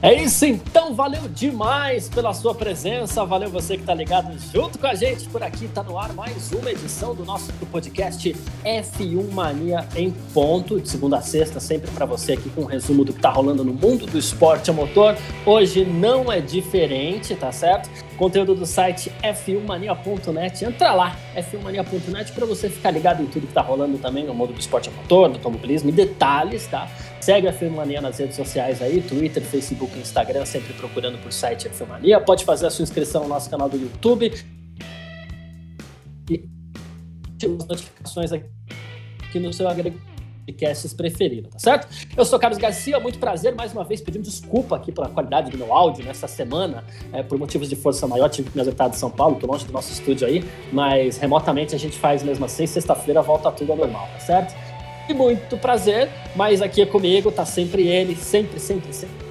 É isso então, valeu demais pela sua presença, valeu você que está ligado junto com a gente por aqui, está no ar mais uma edição do nosso podcast F1 Mania em ponto, de segunda a sexta, sempre para você aqui com um resumo do que está rolando no mundo do esporte a motor. Hoje não é diferente, tá certo? Conteúdo do site f1mania.net, entra lá, f1mania.net para você ficar ligado em tudo que está rolando também no mundo do esporte a motor, do automobilismo e detalhes, tá? Segue a Filmania nas redes sociais aí, Twitter, Facebook, Instagram, sempre procurando por site Filmania. Pode fazer a sua inscrição no nosso canal do YouTube. E as notificações aqui no seu agregador podcasts preferido, tá certo? Eu sou Carlos Garcia, muito prazer, mais uma vez pedindo desculpa aqui pela qualidade do meu áudio nessa semana, é, por motivos de força maior, tive que me ausentar de São Paulo, tô longe do nosso estúdio aí, mas remotamente a gente faz mesmo assim, sexta-feira volta tudo ao normal, tá certo? E muito prazer, mas aqui comigo, tá sempre ele, sempre, sempre, sempre.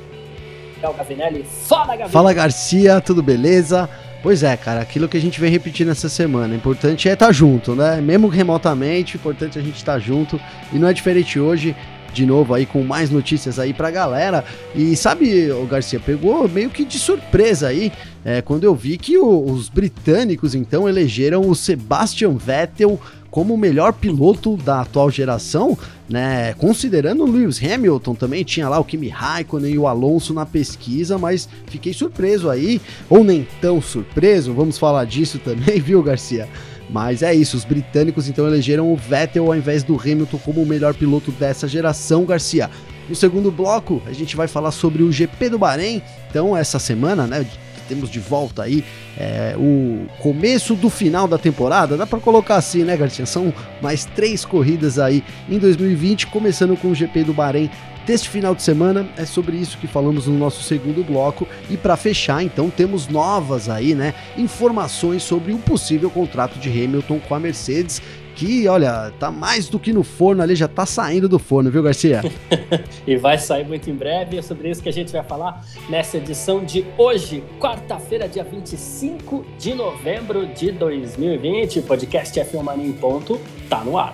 É o Gavinelli. Fala, Gavinelli! Fala, Garcia, tudo beleza? Pois é, cara, aquilo que a gente vem repetindo essa semana. O importante é estar tá junto, né? Mesmo remotamente, o importante é a gente estar tá junto. E não é diferente hoje, de novo aí com mais notícias aí pra galera. E sabe, o Garcia, pegou meio que de surpresa aí, é, quando eu vi que o, os britânicos então elegeram o Sebastian Vettel como o melhor piloto da atual geração, né? Considerando o Lewis Hamilton também, tinha lá o Kimi Raikkonen e o Alonso na pesquisa, mas fiquei surpreso aí, ou nem tão surpreso, vamos falar disso também, viu, Garcia? Mas é isso, os britânicos então elegeram o Vettel ao invés do Hamilton como o melhor piloto dessa geração, Garcia. No segundo bloco, a gente vai falar sobre o GP do Bahrein. Então, essa semana, né, temos de volta aí é, o começo do final da temporada, dá para colocar assim, né, Garcia? São mais três corridas aí em 2020, começando com o GP do Bahrein deste final de semana. É sobre isso que falamos no nosso segundo bloco. E para fechar, então, temos novas aí, né? Informações sobre um possível contrato de Hamilton com a Mercedes que, olha, tá mais do que no forno ali, já tá saindo do forno, viu, Garcia? e vai sair muito em breve, é sobre isso que a gente vai falar nessa edição de hoje, quarta-feira, dia 25 de novembro de 2020. O podcast F1 Mania em ponto tá no ar.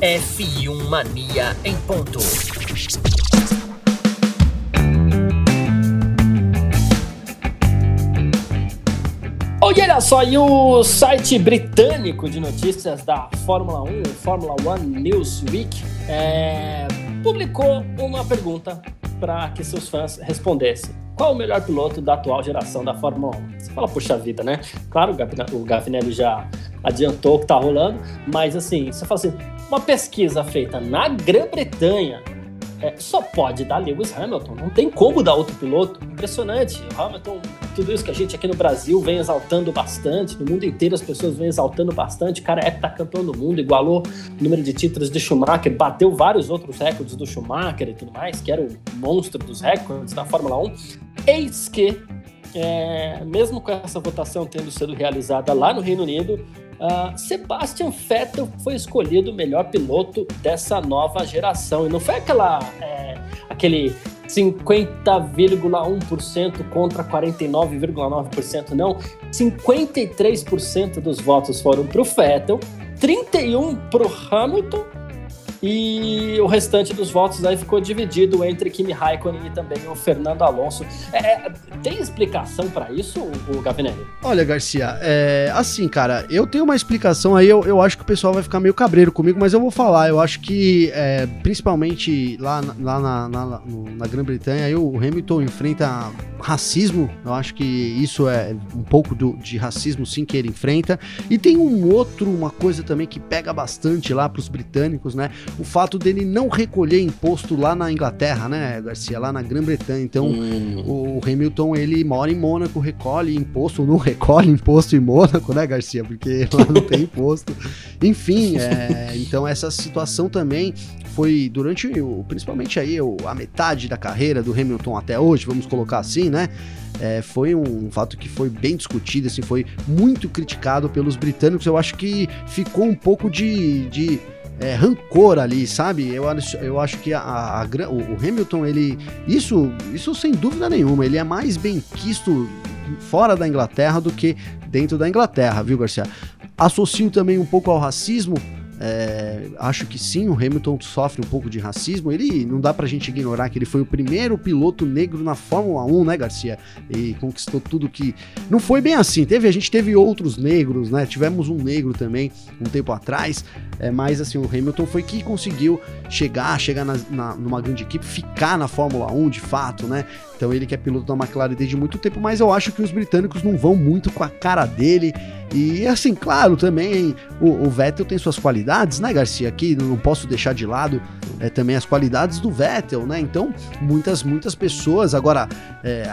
F1 Mania em ponto. Olha só, e o site britânico de notícias da Fórmula 1, Fórmula One Newsweek, é, publicou uma pergunta para que seus fãs respondessem. Qual o melhor piloto da atual geração da Fórmula 1? Você fala, puxa vida, né? Claro, o Gavinelli já adiantou o que está rolando, mas assim, você fala assim, uma pesquisa feita na Grã-Bretanha é, só pode dar Lewis Hamilton, não tem como dar outro piloto. Impressionante. O Hamilton, tudo isso que a gente aqui no Brasil vem exaltando bastante, no mundo inteiro as pessoas vêm exaltando bastante. O cara é campeão do mundo, igualou o número de títulos de Schumacher, bateu vários outros recordes do Schumacher e tudo mais, que era o monstro dos recordes da Fórmula 1. Eis que, é, mesmo com essa votação tendo sido realizada lá no Reino Unido, Uh, Sebastian Vettel foi escolhido o melhor piloto dessa nova geração. E não foi aquela, é, aquele 50,1% contra 49,9%, não. 53% dos votos foram para o Vettel, 31% para o Hamilton e o restante dos votos aí ficou dividido entre Kimi Raikkonen e também o Fernando Alonso. É, é tem explicação para isso, o Gavinelli? Olha, Garcia, é, assim, cara, eu tenho uma explicação aí, eu, eu acho que o pessoal vai ficar meio cabreiro comigo, mas eu vou falar. Eu acho que, é, principalmente lá, lá na, na, na Grã-Bretanha, aí o Hamilton enfrenta racismo. Eu acho que isso é um pouco do, de racismo, sim, que ele enfrenta. E tem um outro, uma coisa também que pega bastante lá para os britânicos, né? O fato dele não recolher imposto lá na Inglaterra, né, Garcia, lá na Grã-Bretanha. Então, hum. o Hamilton, ele mora em Mônaco, recolhe imposto, não recolhe imposto em Mônaco, né, Garcia, porque lá não tem imposto. Enfim, é, então essa situação também foi durante, o, principalmente aí, a metade da carreira do Hamilton até hoje, vamos colocar assim, né, é, foi um fato que foi bem discutido, assim, foi muito criticado pelos britânicos. Eu acho que ficou um pouco de, de é, rancor ali, sabe? Eu, eu acho que a, a, o Hamilton, ele. Isso, isso sem dúvida nenhuma, ele é mais bem quisto fora da Inglaterra do que dentro da Inglaterra, viu, Garcia? Associo também um pouco ao racismo, é, acho que sim, o Hamilton sofre um pouco de racismo. Ele não dá pra gente ignorar que ele foi o primeiro piloto negro na Fórmula 1, né, Garcia? E conquistou tudo que. Não foi bem assim. Teve, a gente teve outros negros, né? Tivemos um negro também um tempo atrás. É, mas assim, o Hamilton foi que conseguiu chegar, chegar na, na, numa grande equipe, ficar na Fórmula 1 de fato, né? Então ele que é piloto da McLaren desde muito tempo, mas eu acho que os britânicos não vão muito com a cara dele. E assim, claro, também o, o Vettel tem suas qualidades, né, Garcia? Aqui não posso deixar de lado é, também as qualidades do Vettel, né? Então, muitas, muitas pessoas, agora, é,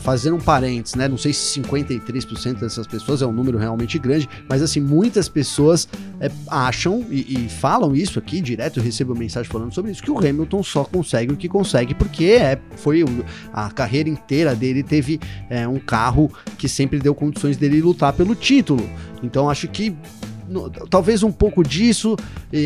fazendo um parênteses, né? Não sei se 53% dessas pessoas é um número realmente grande, mas assim, muitas pessoas é, acham e, e, falam isso aqui direto, eu recebo mensagem falando sobre isso, que o Hamilton só consegue o que consegue porque é, foi a carreira inteira dele teve é, um carro que sempre deu condições dele lutar pelo título. Então acho que no, talvez um pouco disso,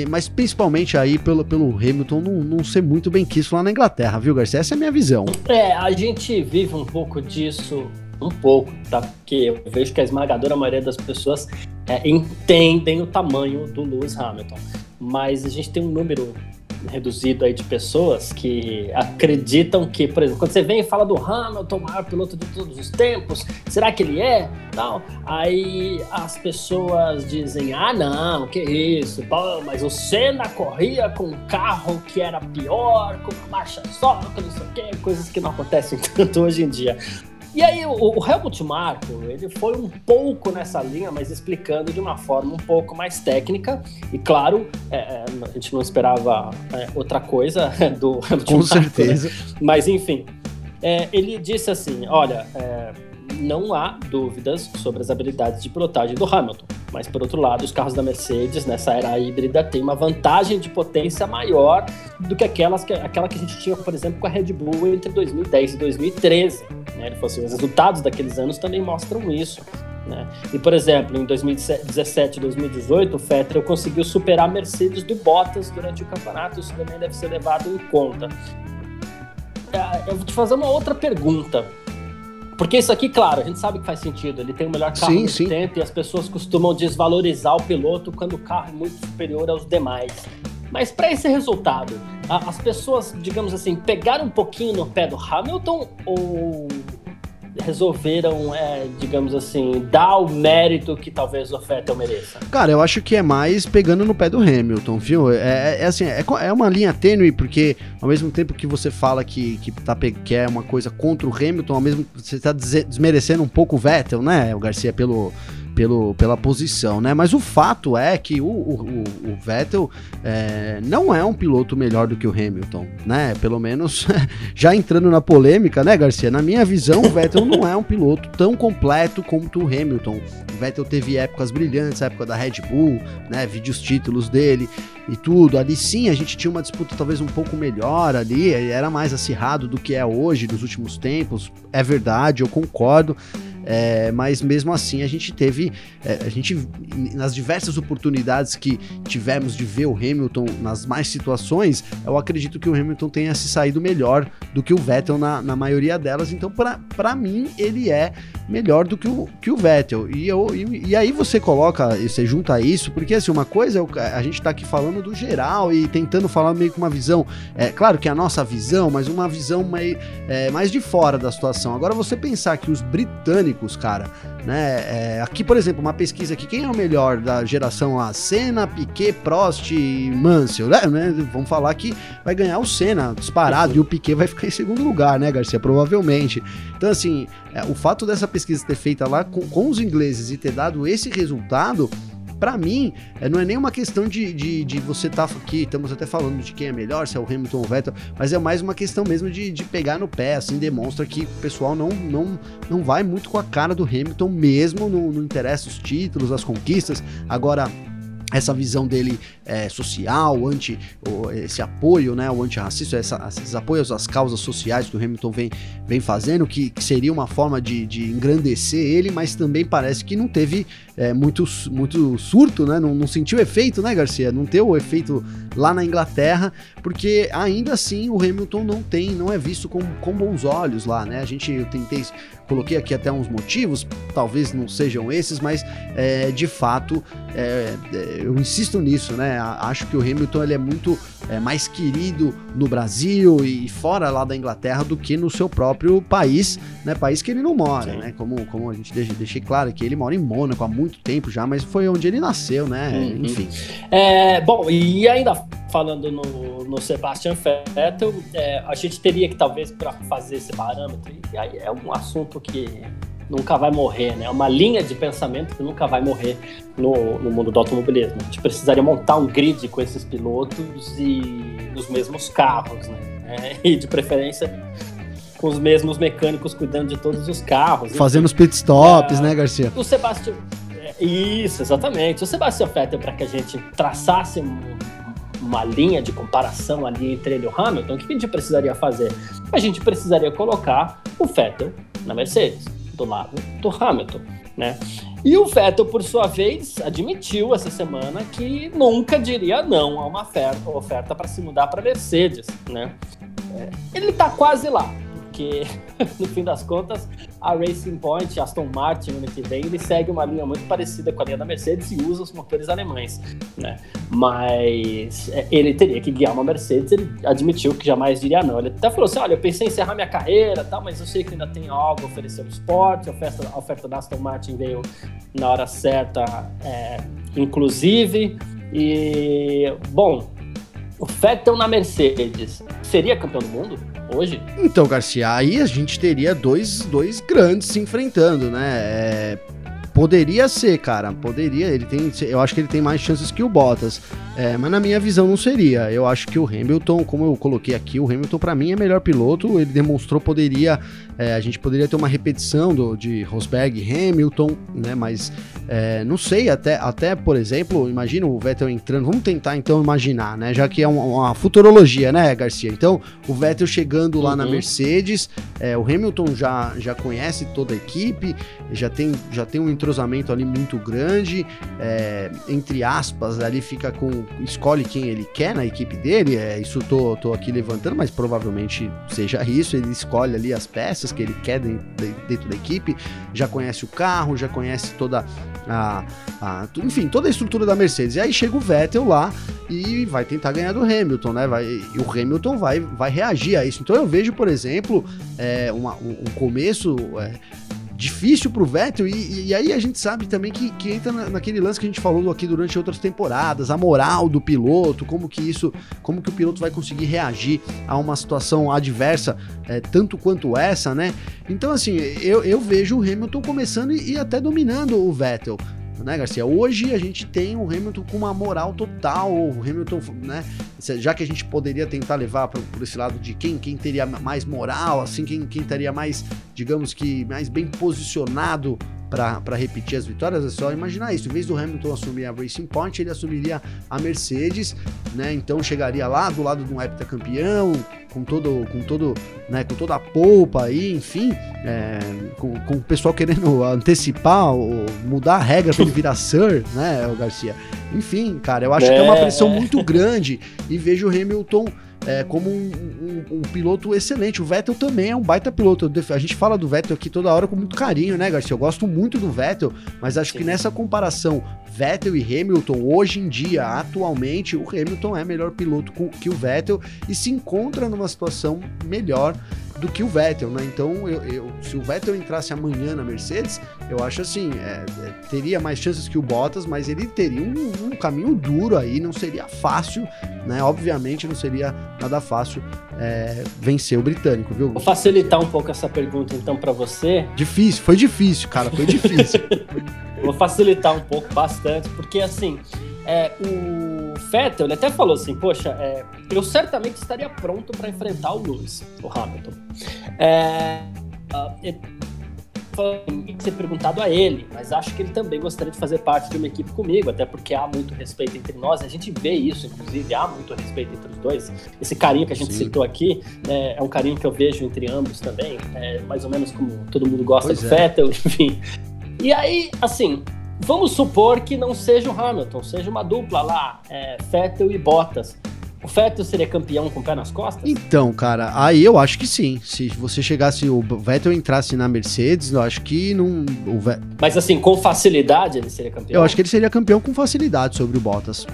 mas principalmente aí pelo, pelo Hamilton não, não ser muito bem quisto lá na Inglaterra, viu, Garcia? Essa é a minha visão. É, a gente vive um pouco disso, um pouco, tá? Porque eu vejo que a esmagadora maioria das pessoas é, entendem o tamanho do Lewis Hamilton. Mas a gente tem um número reduzido aí de pessoas que acreditam que, por exemplo, quando você vem e fala do Hamilton, o maior piloto de todos os tempos, será que ele é? Não. Aí as pessoas dizem: ah, não, que isso, pô, mas o Senna corria com um carro que era pior, com uma marcha só, não sei o quê, coisas que não acontecem tanto hoje em dia. E aí o, o Helmut Marko, ele foi um pouco nessa linha, mas explicando de uma forma um pouco mais técnica. E claro, é, é a gente não esperava é, outra coisa do Helmut Com Marko, né? certeza. Né? Mas enfim, é, ele disse assim, olha é, não há dúvidas sobre as habilidades de pilotagem do Hamilton. Mas, por outro lado, os carros da Mercedes, nessa era híbrida, têm uma vantagem de potência maior do que, aquelas que aquela que a gente tinha, por exemplo, com a Red Bull entre 2010 e 2013. Né? Ele falou assim, os resultados daqueles anos também mostram isso. Né? E, por exemplo, em 2017 e 2018, o Vettel conseguiu superar a Mercedes do Bottas durante o campeonato, isso também deve ser levado em conta. É, eu vou te fazer uma outra pergunta. Porque isso aqui, claro, a gente sabe que faz sentido. Ele tem o melhor carro sim, tempo e as pessoas costumam desvalorizar o piloto quando o carro é muito superior aos demais. Mas para esse resultado, as pessoas, digamos assim, pegaram um pouquinho no pé do Hamilton ou resolveram, é, digamos assim, dar o mérito que talvez o Vettel mereça? Cara, eu acho que é mais pegando no pé do Hamilton, viu? É, é, é assim, é, é, uma linha tênue, porque ao mesmo tempo que você fala que, que, tá, que é uma coisa contra o Hamilton, ao mesmo você está desmerecendo um pouco o Vettel, né, o Garcia, pelo pelo, pela posição, né? Mas o fato é que o, o, o Vettel é, não é um piloto melhor do que o Hamilton, né? Pelo menos já entrando na polêmica, né, Garcia? Na minha visão, o Vettel não é um piloto tão completo quanto o Hamilton. O Vettel teve épocas brilhantes, a época da Red Bull, né? Vídeos títulos dele e tudo. Ali sim a gente tinha uma disputa talvez um pouco melhor ali, era mais acirrado do que é hoje, nos últimos tempos. É verdade, eu concordo. É, mas mesmo assim a gente teve, é, a gente nas diversas oportunidades que tivemos de ver o Hamilton nas mais situações, eu acredito que o Hamilton tenha se saído melhor do que o Vettel na, na maioria delas. Então, para mim, ele é melhor do que o, que o Vettel. E, eu, e, e aí você coloca, você junta isso, porque assim, uma coisa é a gente tá aqui falando do geral e tentando falar meio com uma visão, é claro que é a nossa visão, mas uma visão mais, é, mais de fora da situação. Agora você pensar que os britânicos, cara, né? É, aqui, por exemplo, uma pesquisa aqui, quem é o melhor da geração lá? Senna, Piquet, Prost e Mansell, né? Vamos falar que vai ganhar o Senna disparado e o Piquet vai ficar em segundo lugar, né, Garcia? Provavelmente. Então, assim, é, o fato dessa pesquisa ter feita lá com, com os ingleses e ter dado esse resultado para mim, é, não é nem uma questão de, de, de você estar tá aqui, estamos até falando de quem é melhor, se é o Hamilton ou o Vettel, mas é mais uma questão mesmo de, de pegar no pé, assim, demonstra que o pessoal não, não, não vai muito com a cara do Hamilton mesmo, não, não interessa os títulos, as conquistas. Agora, essa visão dele é, social, anti, esse apoio, né, o antirracista, essa, esses apoios às causas sociais que o Hamilton vem, vem fazendo, que, que seria uma forma de, de, engrandecer ele, mas também parece que não teve é, muito, muito surto, né, não, não sentiu efeito, né, Garcia? Não teve o efeito lá na Inglaterra, porque ainda assim o Hamilton não tem, não é visto com, com bons olhos lá, né? A gente, eu tentei, coloquei aqui até uns motivos, talvez não sejam esses, mas é, de fato é, é eu insisto nisso, né? Acho que o Hamilton ele é muito é, mais querido no Brasil e fora lá da Inglaterra do que no seu próprio país, né? País que ele não mora, Sim. né? Como, como a gente deixei, deixei claro que ele mora em Mônaco há muito tempo já, mas foi onde ele nasceu, né? Uhum. Enfim. É, bom, e ainda falando no, no Sebastian Vettel, é, a gente teria que talvez para fazer esse parâmetro, e aí é um assunto que nunca vai morrer, né? É uma linha de pensamento que nunca vai morrer no, no mundo do automobilismo. A gente precisaria montar um grid com esses pilotos e os mesmos carros, né? É, e de preferência com os mesmos mecânicos cuidando de todos os carros. Fazendo os pit stops, é, né, Garcia? O Sebastião. É, isso, exatamente. O Sebastião Vettel, para que a gente traçasse uma linha de comparação ali entre ele e o Hamilton, o que a gente precisaria fazer? A gente precisaria colocar o Vettel na Mercedes do lado do Hamilton, né? E o Vettel, por sua vez, admitiu essa semana que nunca diria não a uma oferta, oferta para se mudar para Mercedes, né? É, ele está quase lá porque no fim das contas a Racing Point, Aston Martin, ano que vem, ele segue uma linha muito parecida com a linha da Mercedes e usa os motores alemães, né? Mas é, ele teria que guiar uma Mercedes, ele admitiu que jamais diria não. Ele até falou assim: olha, eu pensei em encerrar minha carreira, tal, mas eu sei que ainda tem algo a oferecer no esporte. A oferta, a oferta da Aston Martin veio na hora certa, é, inclusive. E, bom, o Vettel na Mercedes seria campeão do mundo hoje? Então, Garcia, aí a gente teria dois, dois grandes se enfrentando, né? É, poderia ser, cara, poderia. Ele tem, eu acho que ele tem mais chances que o Bottas. É, mas na minha visão não seria. Eu acho que o Hamilton, como eu coloquei aqui, o Hamilton para mim é melhor piloto. Ele demonstrou poderia, é, a gente poderia ter uma repetição do, de Rosberg e Hamilton, né? Mas é, não sei, até, até por exemplo, imagina o Vettel entrando. Vamos tentar então imaginar, né? Já que é uma, uma futurologia, né, Garcia? Então o Vettel chegando lá uhum. na Mercedes, é, o Hamilton já, já conhece toda a equipe, já tem, já tem um entrosamento ali muito grande, é, entre aspas, ali fica com escolhe quem ele quer na equipe dele, é, isso tô, tô aqui levantando, mas provavelmente seja isso, ele escolhe ali as peças que ele quer dentro, dentro da equipe, já conhece o carro, já conhece toda a, a, enfim, toda a estrutura da Mercedes. E aí chega o Vettel lá e vai tentar ganhar do Hamilton, né? Vai, e o Hamilton vai, vai reagir a isso. Então eu vejo, por exemplo, é, uma, um, um começo é, difícil pro Vettel, e, e, aí a gente sabe também que, que entra na, naquele lance que a gente falou aqui durante outras temporadas, a moral do piloto, como que isso, como que o piloto vai conseguir reagir a uma situação adversa, é, tanto quanto essa, né? Então, assim, eu, eu vejo o Hamilton começando e, e até dominando o Vettel né, Garcia? Hoje a gente tem o Hamilton com uma moral total, o Hamilton, né? Já que a gente poderia tentar levar por esse lado de quem, quem teria mais moral, assim, quem, quem estaria mais, digamos que, mais bem posicionado para repetir as vitórias, é só imaginar isso. Em vez do Hamilton assumir a Racing Point, ele assumiria a Mercedes, né? Então chegaria lá do lado de um heptacampeão, com todo, com todo, né, com toda a polpa aí, enfim, é, com, com o pessoal querendo antecipar ou mudar a regra para ele virar Sir, né, o Garcia. Enfim, cara, eu acho é, que é uma pressão é. muito grande e vejo o Hamilton é, como um, um, um, piloto excelente. O Vettel também é um baita piloto. A gente fala do Vettel aqui toda hora com muito carinho, né, Garcia? Eu gosto muito do Vettel, mas acho Sim. que nessa comparação Vettel e Hamilton, hoje em dia, atualmente, o Hamilton é melhor piloto que o Vettel e se encontra numa situação melhor do que o Vettel, né? Então, eu, eu, se o Vettel entrasse amanhã na Mercedes, eu acho assim, é, é, teria mais chances que o Bottas, mas ele teria um, um, caminho duro aí, não seria fácil, né? Obviamente não seria nada fácil é, vencer o britânico, viu? Vou facilitar um pouco essa pergunta então para você. Difícil, foi difícil, cara, foi difícil. Vou facilitar um pouco, bastante, porque assim, é, o Vettel, ele até falou assim, poxa, é, eu certamente estaria pronto para enfrentar o Lewis, o Hamilton. É, uh, ser perguntado a ele, mas acho que ele também gostaria de fazer parte de uma equipe comigo, até porque há muito respeito entre nós, a gente vê isso, inclusive, há muito respeito entre os dois. Esse carinho que a gente Sim. citou aqui é, é, um carinho que eu vejo entre ambos também, é mais ou menos como todo mundo gosta pois do é. Vettel, enfim. E aí, assim, vamos supor que não seja o Hamilton, seja uma dupla lá, é, Vettel e Bottas. O Vettel seria campeão com o pé nas costas? Então, cara, aí eu acho que sim. Se você chegasse, o Vettel entrasse na Mercedes, eu acho que não. O Mas assim, com facilidade ele seria campeão? Eu acho que ele seria campeão com facilidade sobre o Bottas.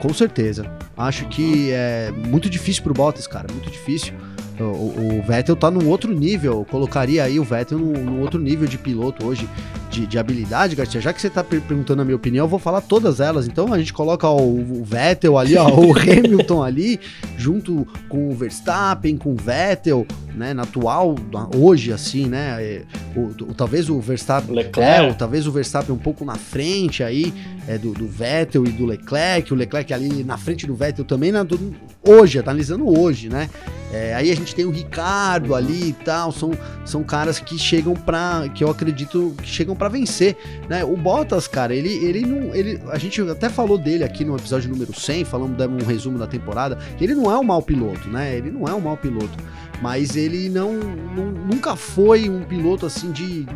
Com certeza. Acho que é muito difícil pro Bottas, cara. Muito difícil. O, o, Vettel tá num outro nível. colocaria aí o Vettel num, num outro nível de piloto hoje de, de habilidade, Garcia, já que você está perguntando a minha opinião, eu vou falar todas elas. Então a gente coloca o, o Vettel ali, ó, o Hamilton ali, junto com o Verstappen, com o Vettel, né, na atual, hoje assim, né, é, o, o, talvez o Verstappen, Leclerc. é, talvez o Verstappen um pouco na frente aí, é, do, do, Vettel e do Leclerc, o Leclerc ali na frente do Vettel também, na, do, hoje, analisando hoje, né, é, aí a gente tem o Ricardo ali e tal, são, são caras que chegam para que eu acredito que chegam para vencer, né? O Bottas, cara, ele, ele não. Ele, a gente até falou dele aqui no episódio número 100, falando um resumo da temporada, que ele não é um mau piloto, né? Ele não é um mau piloto, mas ele não, não nunca foi um piloto assim de,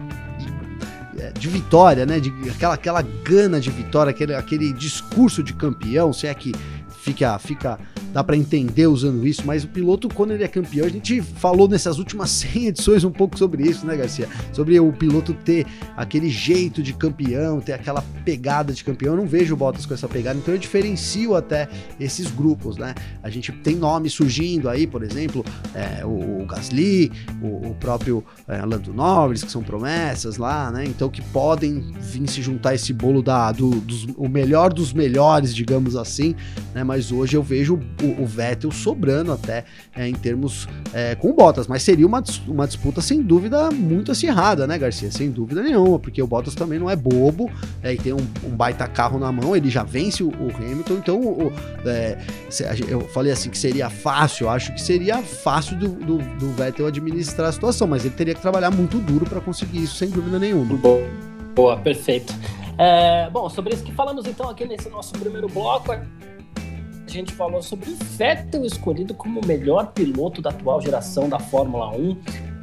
de vitória, né? De aquela, aquela gana de vitória, aquele, aquele discurso de campeão, se é que fica, fica dá para entender usando isso, mas o piloto, quando ele é campeão, a gente falou nessas últimas 100 edições um pouco sobre isso, né, Garcia? Sobre o piloto ter aquele jeito de campeão, ter aquela pegada de campeão. Eu não vejo o Bottas com essa pegada, então eu diferencio até esses grupos, né? A gente tem nomes surgindo aí, por exemplo, é, o, o, Gasly, o, o próprio é, Lando Norris, que são promessas lá, né? Então que podem vir se juntar esse bolo da, do, dos, o melhor dos melhores, digamos assim, né? Mas hoje eu vejo o, o Vettel sobrando até é, em termos é, com Bottas, mas seria uma, uma disputa sem dúvida muito acirrada, né, Garcia? Sem dúvida nenhuma, porque o Bottas também não é bobo é, e tem um, um, baita carro na mão, ele já vence o, o Hamilton, então o, é, eu falei assim que seria fácil, acho que seria fácil do, do, do Vettel administrar a situação, mas ele teria que trabalhar muito duro para conseguir isso, sem dúvida nenhuma. Boa, boa perfeito. É, bom, sobre isso que falamos então aqui nesse nosso primeiro bloco, gente falou sobre o Vettel escolhido como o melhor piloto da atual geração da Fórmula 1.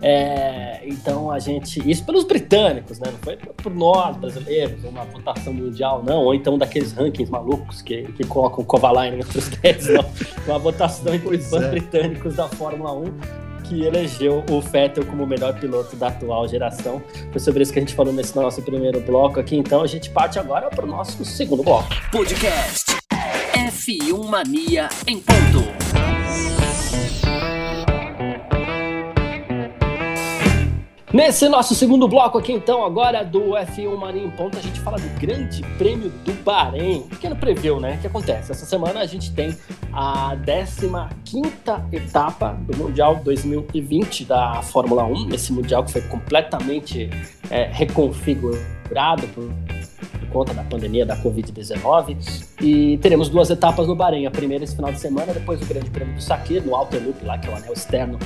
É, então a gente. Isso pelos britânicos, né? Não foi por nós, brasileiros, uma votação mundial, não, ou então daqueles rankings malucos que, que colocam Kovalainen entre os 10, não. Uma votação entre os fãs é. britânicos da Fórmula 1 que elegeu o Vettel como o melhor piloto da atual geração. Foi sobre isso que a gente falou nesse nosso primeiro bloco aqui. Então a gente parte agora para o nosso segundo bloco. Podcast F1 Mania em ponto. Nesse nosso segundo bloco aqui, então, agora do F1 Mania em ponto, a gente fala do Grande Prêmio do Bahrein. Pequeno preview, né? O que acontece? Essa semana a gente tem a 15ª etapa do Mundial 2020 da Fórmula 1. Esse Mundial que foi completamente é, reconfigurado por conta da pandemia da Covid-19. E teremos duas etapas no Bahrein. A primeira esse final de semana, depois o Grande Prêmio do Sakir, no Outer Loop, lá que é o anel externo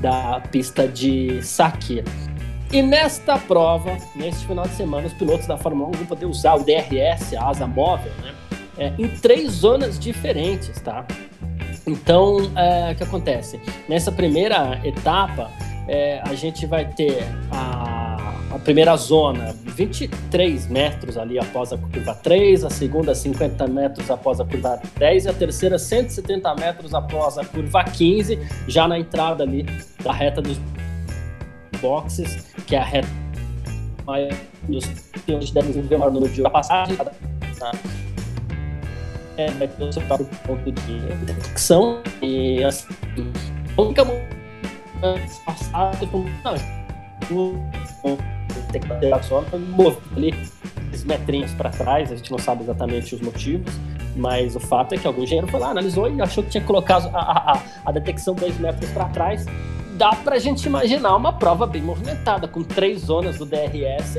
da pista de Sakir. E nesta prova, neste final de semana, os pilotos da Fórmula 1 vão poder usar o DRS, a asa móvel, né? É, em três zonas diferentes, tá? Então, é, o que acontece? Nessa primeira etapa, é, a gente vai ter a a primeira zona 23 metros ali após a curva 3, a segunda 50 metros após a curva 10 e a terceira 170 metros após a curva 15, já na entrada ali da reta dos boxes, que é a reta dos onde devem desenvolver o maior número de. Tá? É, vai ter o seu próprio ponto de detecção e assim, a única passada, não, tem que bater só, mover ali esses metrinhos para trás, a gente não sabe exatamente os motivos, mas o fato é que algum engenheiro foi lá, analisou e achou que tinha que colocar a, a, a detecção dois metros para trás. Dá para a gente imaginar uma prova bem movimentada, com três zonas do DRS.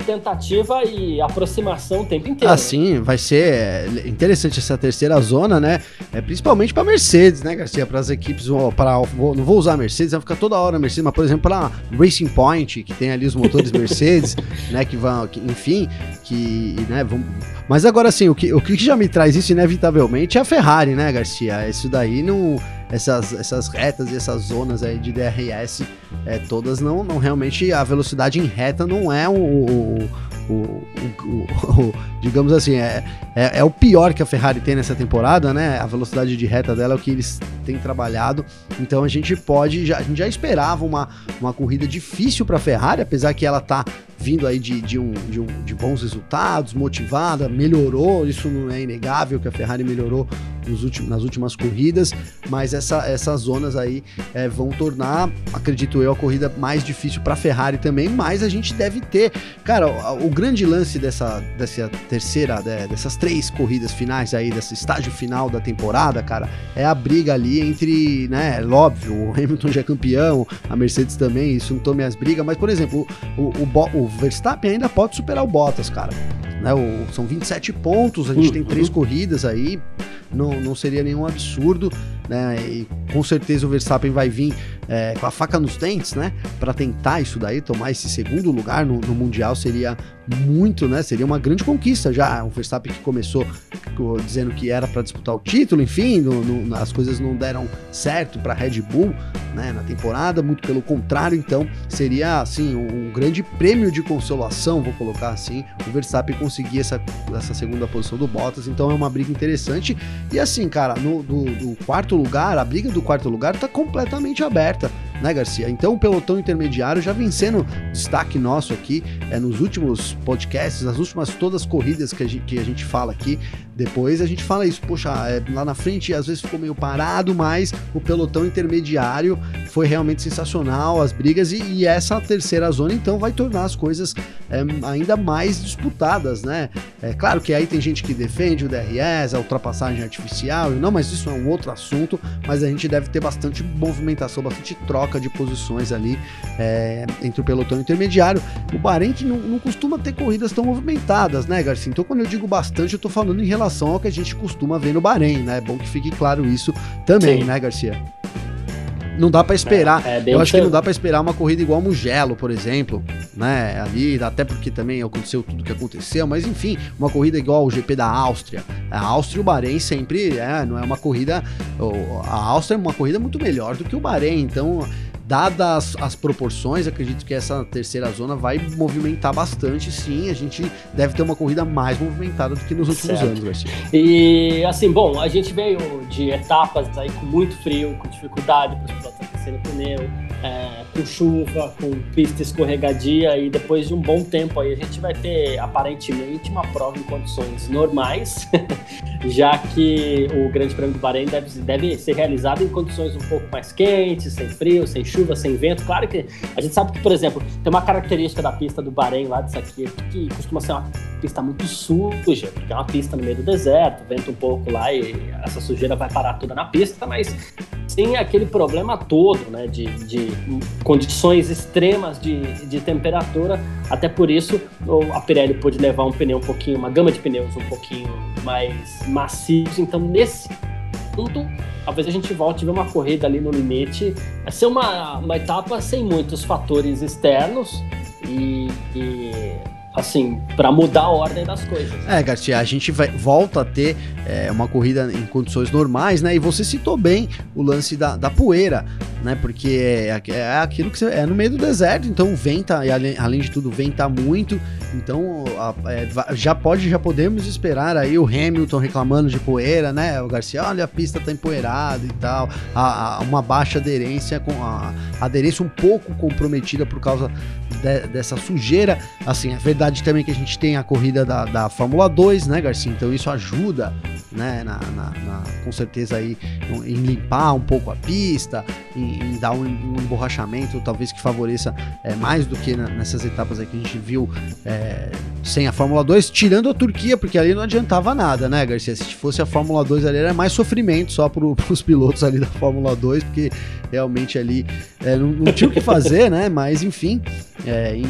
Tentativa e aproximação o tempo inteiro. Ah, sim, vai ser é, interessante essa terceira zona, né? É, principalmente para Mercedes, né, Garcia? Para as equipes, para não vou usar a Mercedes, vai ficar toda hora a Mercedes, mas por exemplo, para Racing Point, que tem ali os motores Mercedes, né, que vão, que, enfim, que, né, vão mas agora sim, o que, o que já me traz isso inevitavelmente é a Ferrari, né, Garcia? Isso daí não essas, essas retas e essas zonas aí de DRS, é, todas não, não realmente a velocidade em reta não é o, o, o, o digamos assim, é, é, é, o pior que a Ferrari tem nessa temporada, né? A velocidade de reta dela é o que eles têm trabalhado. Então a gente pode, já, a gente já esperava uma, uma corrida difícil para a Ferrari, apesar que ela tá vindo aí de, de, um, de, um, de bons resultados, motivada, melhorou, isso não é inegável que a Ferrari melhorou últimos, nas últimas corridas, mas essa, essas zonas aí é, vão tornar, acredito eu, a corrida mais difícil para a Ferrari também, mas a gente deve ter, cara, o, o grande lance dessa, dessa terceira, dessas três corridas finais aí, desse estágio final da temporada, cara, é a briga ali entre, né, óbvio, o Hamilton já é campeão, a Mercedes também, isso não tome as brigas, mas, por exemplo, o, o, o Verstappen ainda pode superar o Bottas, cara. Né, o, são 27 pontos, a gente uhum. tem três corridas aí, não, não seria nenhum absurdo, né? E com certeza o Verstappen vai vir é, com a faca nos dentes, né? Para tentar isso daí, tomar esse segundo lugar no, no, Mundial seria muito, né? Seria uma grande conquista já. O Verstappen que começou dizendo que era para disputar o título, enfim, no, no, as coisas não deram certo para Red Bull, né? Na temporada, muito pelo contrário, então seria assim um grande prêmio de consolação, vou colocar assim, o Verstappen conseguir essa, essa segunda posição do Bottas. Então é uma briga interessante e assim, cara, no do, do quarto lugar, a briga do quarto lugar tá completamente aberta quarta. Né, Garcia? Então o pelotão intermediário já vem sendo destaque nosso aqui é, nos últimos podcasts, as últimas todas as corridas que a, gente, que a gente fala aqui. Depois a gente fala isso, poxa, é, lá na frente às vezes ficou meio parado, mas o pelotão intermediário foi realmente sensacional, as brigas, e, e essa terceira zona então vai tornar as coisas é, ainda mais disputadas, né? É claro que aí tem gente que defende o DRS, a ultrapassagem artificial, não, mas isso é um outro assunto, mas a gente deve ter bastante movimentação, bastante troca de posições ali é, entre o pelotão intermediário. O Bahrein que não, não, costuma ter corridas tão movimentadas, né, Garcia? Então quando eu digo bastante, eu tô falando em relação relação ao que a gente costuma ver no Bahrein, né? É bom que fique claro isso também, Sim. né, Garcia? Não dá para esperar. É, é eu acho que não dá para esperar uma corrida igual Mugello, por exemplo, né? Ali, até porque também aconteceu tudo que aconteceu, mas enfim, uma corrida igual o GP da Áustria. A Áustria e o Bahrein sempre é, não é uma corrida. A Áustria é uma corrida muito melhor do que o Bahrein, então dadas as proporções, acredito que essa terceira zona vai movimentar bastante, sim. A gente deve ter uma corrida mais movimentada do que nos últimos certo. anos, Garcia. E assim, bom, a gente veio de etapas aí com muito frio, com dificuldade para os pilotos aquecerem pneu é, com chuva, com pista escorregadia e depois de um bom tempo aí a gente vai ter aparentemente uma prova em condições normais, já que o Grande Prêmio do Bahrein deve, deve ser realizado em condições um pouco mais quentes, sem frio, sem chuva, sem vento. Claro que a gente sabe que, por exemplo, tem uma característica da pista do Bahrein lá disso aqui que costuma ser uma pista muito suja, porque é uma pista no meio do deserto, venta um pouco lá e essa sujeira vai parar toda na pista, mas sem aquele problema todo, né, de, de condições extremas de, de temperatura. Até por isso, a Pirelli pôde levar um pneu um pouquinho, uma gama de pneus um pouquinho mais macios. Então, nesse ponto, talvez a gente volte a ver uma corrida ali no limite. Vai ser uma, uma etapa sem muitos fatores externos e, e assim, para mudar a ordem das coisas. É, Garcia, a gente vai, volta a ter é, uma corrida em condições normais, né? E você citou bem o lance da, da poeira, né? Porque é, é aquilo que você, é no meio do deserto, então venta, e além, além de tudo, venta muito. Então a, é, já pode, já podemos esperar aí o Hamilton reclamando de poeira, né? O Garcia, olha, a pista tá empoeirada e tal. A, a, uma baixa aderência, com a, aderência um pouco comprometida por causa de, dessa sujeira. Assim, é verdade também que a gente tem a corrida da, da Fórmula 2, né, Garcia? Então isso ajuda né? Na, na, na, com certeza aí em limpar um pouco a pista, em, em dar um, um, emborrachamento, talvez que favoreça é, mais do que nessas etapas aí que a gente viu é, sem a Fórmula 2, tirando a Turquia, porque ali não adiantava nada, né, Garcia? Se fosse a Fórmula 2 ali, era mais sofrimento só para os pilotos ali da Fórmula 2, porque realmente ali é, não, não, tinha o que fazer, né? Mas enfim, em,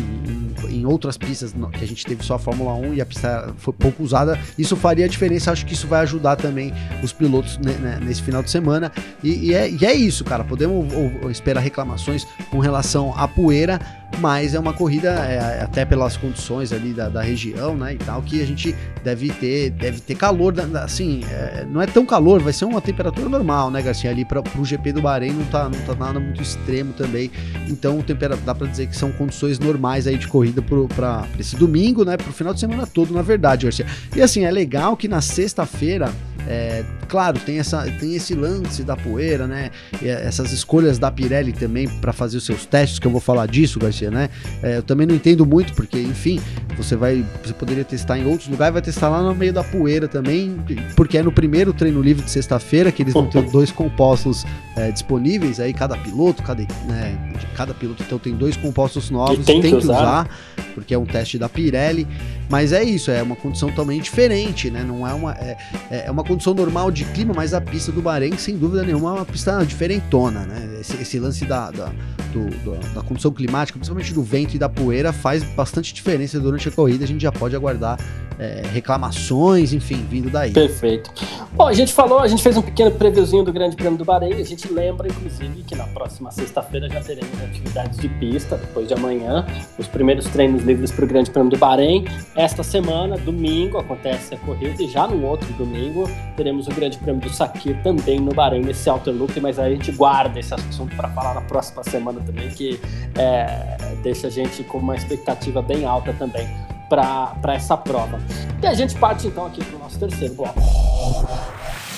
em, em, outras pistas que a gente teve só a Fórmula 1 e a pista foi pouco usada, isso faria a diferença. Acho que isso vai ajudar também os pilotos nesse final de semana. E, e, é, e, é, isso, cara. Podemos ou, ou esperar reclamações com relação à poeira, mas é uma corrida, é, até pelas condições ali da, da, região, né? E tal, que a gente deve ter, deve ter calor, assim, é, não é tão calor, vai ser uma temperatura normal, né, Garcia? Ali para o GP do Bahrein não tá, não tá nada muito extremo também. Então, dá para dizer que são condições normais aí de corrida para esse domingo, né? Pro final de semana todo, na verdade, Garcia. E assim, é legal que na sexta-feira é, claro, tem, essa, tem esse lance da poeira, né? E é, essas escolhas da Pirelli também para fazer os seus testes, que eu vou falar disso, Garcia, né? É, eu também não entendo muito, porque, enfim, você vai. Você poderia testar em outros lugares, vai testar lá no meio da poeira também, porque é no primeiro treino livre de sexta-feira que eles vão ter dois compostos é, disponíveis, aí cada piloto, cada, né, cada piloto então tem dois compostos novos, tem, tem que usar. usar, porque é um teste da Pirelli. Mas é isso, é uma condição totalmente diferente, né? Não é uma. É, é uma condição normal de clima, mas a pista do Bahrein, sem dúvida nenhuma, é uma pista diferentona, né? Esse, esse lance da, da, do, do, da condição climática, principalmente do vento e da poeira, faz bastante diferença durante a corrida. A gente já pode aguardar é, reclamações, enfim, vindo daí. Perfeito. Bom, a gente falou, a gente fez um pequeno previewzinho do Grande Prêmio do Bahrein. A gente lembra, inclusive, que na próxima sexta-feira já teremos atividades de pista, depois de amanhã, os primeiros treinos livres para o Grande Prêmio do Bahrein. Esta semana, domingo, acontece a corrida e já no outro domingo teremos o Grande Prêmio do Sakir também no Bahrein, nesse Outer Loop, mas aí a gente guarda esse assunto para falar na próxima semana também, que é, deixa a gente com uma expectativa bem alta também para essa prova. E a gente parte então aqui para o nosso terceiro bloco.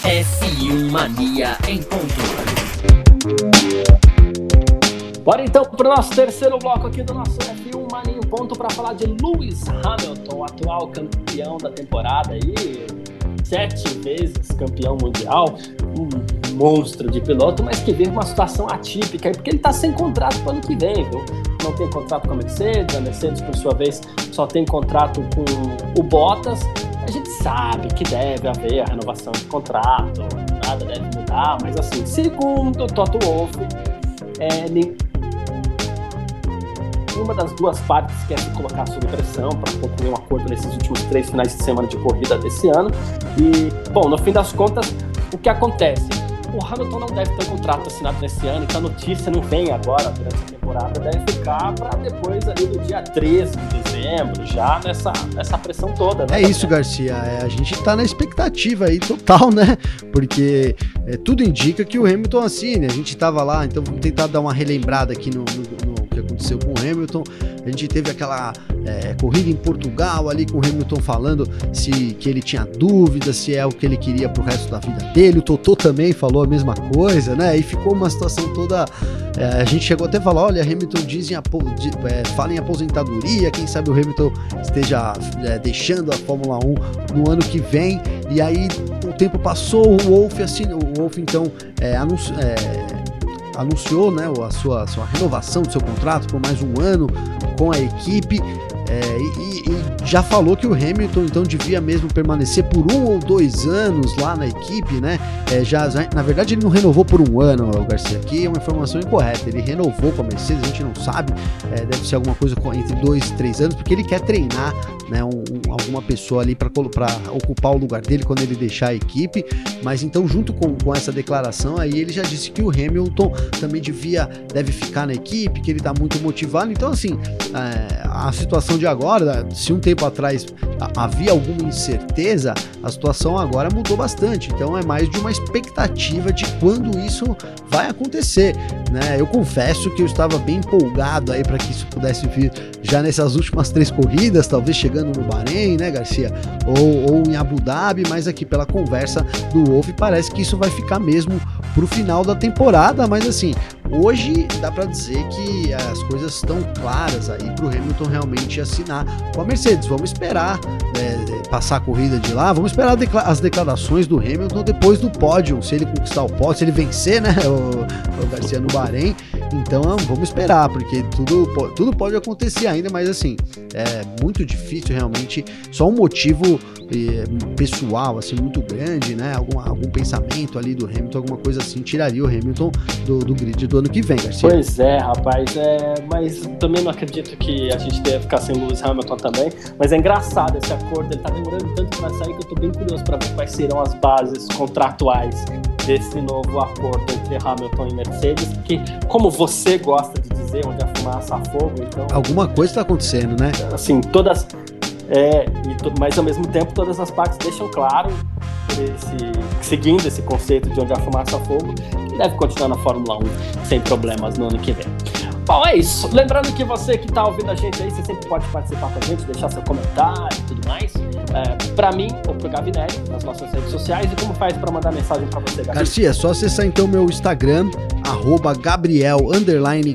F1 Mania em ponto. Bora então para o nosso terceiro bloco aqui do nosso F1 Mania em ponto para falar de Lewis Hamilton, atual campeão da temporada aí, sete vezes campeão mundial, um monstro de piloto, mas que vive uma situação atípica, porque ele está sem contrato para o ano que vem, viu? Não tem contrato com a Mercedes, a Mercedes, por sua vez, só tem contrato com o Bottas. A gente sabe que deve haver a renovação de contrato, nada deve mudar, mas assim, segundo o Toto Wolff, é, nenhuma das duas partes quer se colocar sob pressão para concluir um acordo nesses últimos três finais de semana de corrida desse ano. E, bom, no fim das contas, o que acontece? O Hamilton não deve ter um contrato assinado nesse ano, então a notícia não vem agora durante a temporada, deve ficar para depois ali do dia 13 de dezembro, já nessa, nessa pressão toda. Né, é isso, Garcia. É, a gente está na expectativa aí total, né? Porque é, tudo indica que o Hamilton assine. A gente estava lá, então vamos tentar dar uma relembrada aqui no, no, no que aconteceu com o Hamilton. A gente teve aquela é, corrida em Portugal ali com o Hamilton falando se que ele tinha dúvidas, se é o que ele queria pro resto da vida dele. O Totô também falou a mesma coisa, né? E ficou uma situação toda. É, a gente chegou até a falar: olha, Hamilton diz em, é, fala em aposentadoria, quem sabe o Hamilton esteja é, deixando a Fórmula 1 no ano que vem. E aí o tempo passou, o Wolf, assim, o Wolf então é, anunciou é, anunciou né, a sua, sua renovação do seu contrato por mais um ano com a equipe. É, e, e, já falou que o Hamilton então devia mesmo permanecer por um ou dois anos lá na equipe, né? É, já, na verdade, ele não renovou por um ano, o Garcia. Aqui é uma informação incorreta. Ele renovou com a Mercedes, a gente não sabe. É, deve ser alguma coisa entre dois e três anos, porque ele quer treinar né, um, um, alguma pessoa ali para ocupar o lugar dele quando ele deixar a equipe. Mas então, junto com, com essa declaração aí, ele já disse que o Hamilton também devia, deve ficar na equipe, que ele está muito motivado. Então, assim, é, a situação de agora, se um tempo atrás havia alguma incerteza, a situação agora mudou bastante. Então é mais de uma expectativa de quando isso vai acontecer, né? Eu confesso que eu estava bem empolgado aí para que isso pudesse vir já nessas últimas três corridas, talvez chegando no Bahrein, né, Garcia? Ou, ou em Abu Dhabi, mas aqui pela conversa do Wolf parece que isso vai ficar mesmo pro final da temporada, mas assim, hoje dá para dizer que as coisas estão claras aí pro Hamilton realmente assinar com a Mercedes. Vamos esperar né, passar a corrida de lá, vamos esperar as declarações do Hamilton depois do pódio, se ele conquistar o pódio, se ele vencer, né, o, o Garcia no Bahrein. Então vamos esperar, porque tudo, tudo pode acontecer ainda, mas assim, é muito difícil realmente. Só um motivo eh, pessoal, assim, muito grande, né? Algum, algum pensamento ali do Hamilton, alguma coisa assim, tiraria o Hamilton do, do grid do ano que vem, Garcia. Pois é, rapaz, é, mas também não acredito que a gente deve ficar sem Lewis Hamilton também. Mas é engraçado esse acordo, ele tá demorando tanto para sair que eu tô bem curioso para ver quais serão as bases contratuais desse novo acordo entre Hamilton e Mercedes, que, como você gosta de dizer, onde a fumaça a fogo, então. Alguma coisa está acontecendo, né? Assim, todas. É, e, mas ao mesmo tempo todas as partes deixam claro, esse, seguindo esse conceito de onde a fumaça a fogo, deve continuar na Fórmula 1 sem problemas no ano que vem. Bom, é isso. Lembrando que você que está ouvindo a gente aí, você sempre pode participar com a gente, deixar seu comentário e tudo mais. É, para mim ou pro Gavinelli, nas nossas redes sociais. E como faz para mandar mensagem para você, Gabi? Garcia, é só acessar então meu Instagram, arroba Gabriel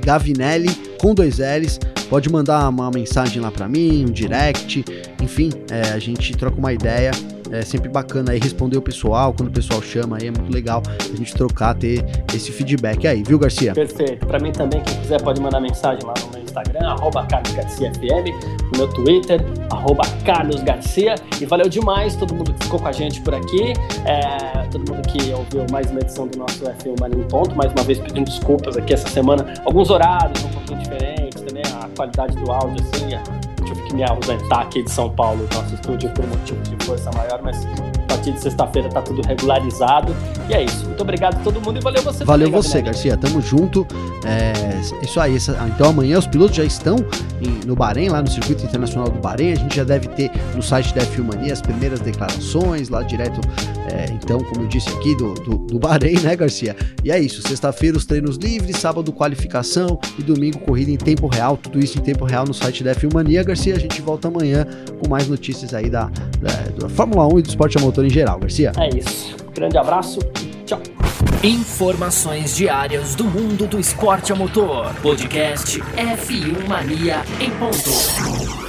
Gavinelli, com dois L's. Pode mandar uma mensagem lá para mim, um direct, enfim, é, a gente troca uma ideia é sempre bacana aí responder o pessoal, quando o pessoal chama aí, é muito legal a gente trocar, ter esse feedback aí, viu, Garcia? Perfeito. Para mim também, quem quiser pode mandar mensagem lá no meu Instagram, arroba Carlos Garcia FM, no meu Twitter, arroba Carlos Garcia. E valeu demais todo mundo que ficou com a gente por aqui, é, todo mundo que ouviu mais uma edição do nosso F1 Mania em Ponto. Mais uma vez pedindo desculpas aqui essa semana, alguns horários um pouquinho diferentes, também a qualidade do áudio, assim, tive que me ausentar aqui de São Paulo, nosso estúdio, por motivo de força maior, mas a partir de sexta-feira tá tudo regularizado. E é isso. Muito obrigado a todo mundo e valeu você Valeu também, você, Garcia. Tamo junto. É, isso aí. então amanhã os pilotos já estão em, no Bahrein, lá no Circuito Internacional do Bahrein. A gente já deve ter no site da F1 as primeiras declarações lá direto, é, então, como eu disse aqui, do, do, do Bahrein, né, Garcia? E é isso. Sexta-feira os treinos livres, sábado qualificação e domingo corrida em tempo real. Tudo isso em tempo real no site da F1 Garcia. A gente volta amanhã com mais notícias aí da, da, da Fórmula 1 e do esporte a motor em geral, Garcia. É isso. Grande abraço e tchau. Informações diárias do mundo do esporte a motor. Podcast F1 Mania em ponto.